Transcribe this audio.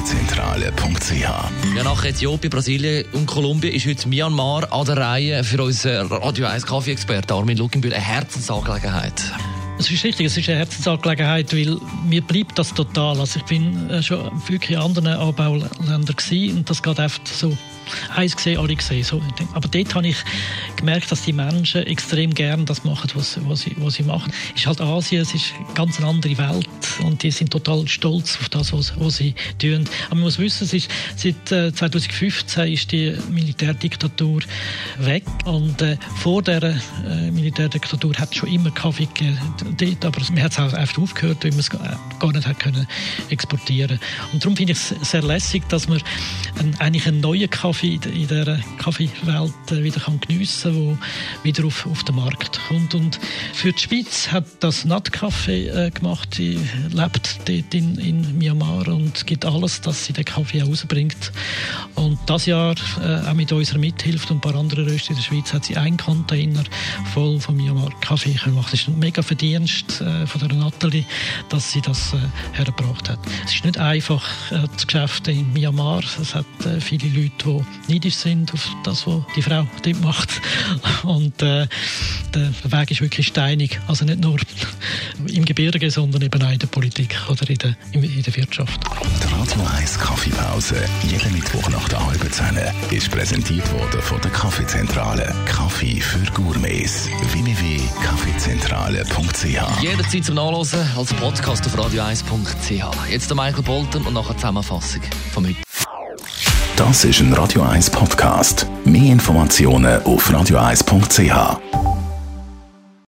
www.kaffeezentrale.ch ja, nach Äthiopien, Brasilien und Kolumbien ist heute Myanmar an der Reihe für unseren Radio 1 Kaffee-Experten Armin Luginbühl eine Herzensangelegenheit. Es ist richtig, es ist eine Herzensangelegenheit, weil mir bleibt das total. Also ich bin äh, schon wirklich in anderen Anbauländern und das geht einfach so eins gesehen, alle gesehen. So. Aber dort habe ich gemerkt, dass die Menschen extrem gern das machen, was, was, sie, was sie machen. Es ist halt Asien, es ist eine ganz andere Welt und die sind total stolz auf das, was, was sie tun. Aber man muss wissen, es ist, seit äh, 2015 ist die Militärdiktatur weg und äh, vor der äh, Militärdiktatur hat es schon immer Kaffee gegeben dort, aber man hat es auch einfach aufgehört, weil man es gar nicht hat können exportieren Und darum finde ich es sehr lässig, dass man ein, eigentlich einen neuen Kaffee Kaffee in dieser Kaffeewelt äh, wieder kann geniessen kann, der wieder auf, auf den Markt kommt. Und für die Schweiz hat das Nattkaffee äh, gemacht. Sie lebt dort in, in Myanmar und gibt alles, dass sie den Kaffee rausbringt. Und das Jahr, äh, auch mit unserer Mithilfe und ein paar anderen Röster in der Schweiz, hat sie einen Container voll von Myanmar Kaffee gemacht. Das ist ein mega Verdienst äh, von der Nathalie, dass sie das äh, hergebracht hat. Es ist nicht einfach, äh, das Geschäft in Myanmar. Es hat viele Leute, die neidisch sind auf das, was die Frau dort macht. Und der Weg ist wirklich steinig. Also nicht nur im Gebirge, sondern eben auch in der Politik oder in der, in der Wirtschaft. Die Radio 1 Kaffeepause, jeden Mittwoch nach der halben Zehn, ist präsentiert worden von der Kaffeezentrale. Kaffee für Gourmets. www.kaffeezentrale.ch Jederzeit zum Nachlesen als Podcast auf radio1.ch. Jetzt der Michael Bolton und nachher Zusammenfassung von heute. Das ist ein Radio 1 Podcast. Mehr Informationen auf radio1.ch.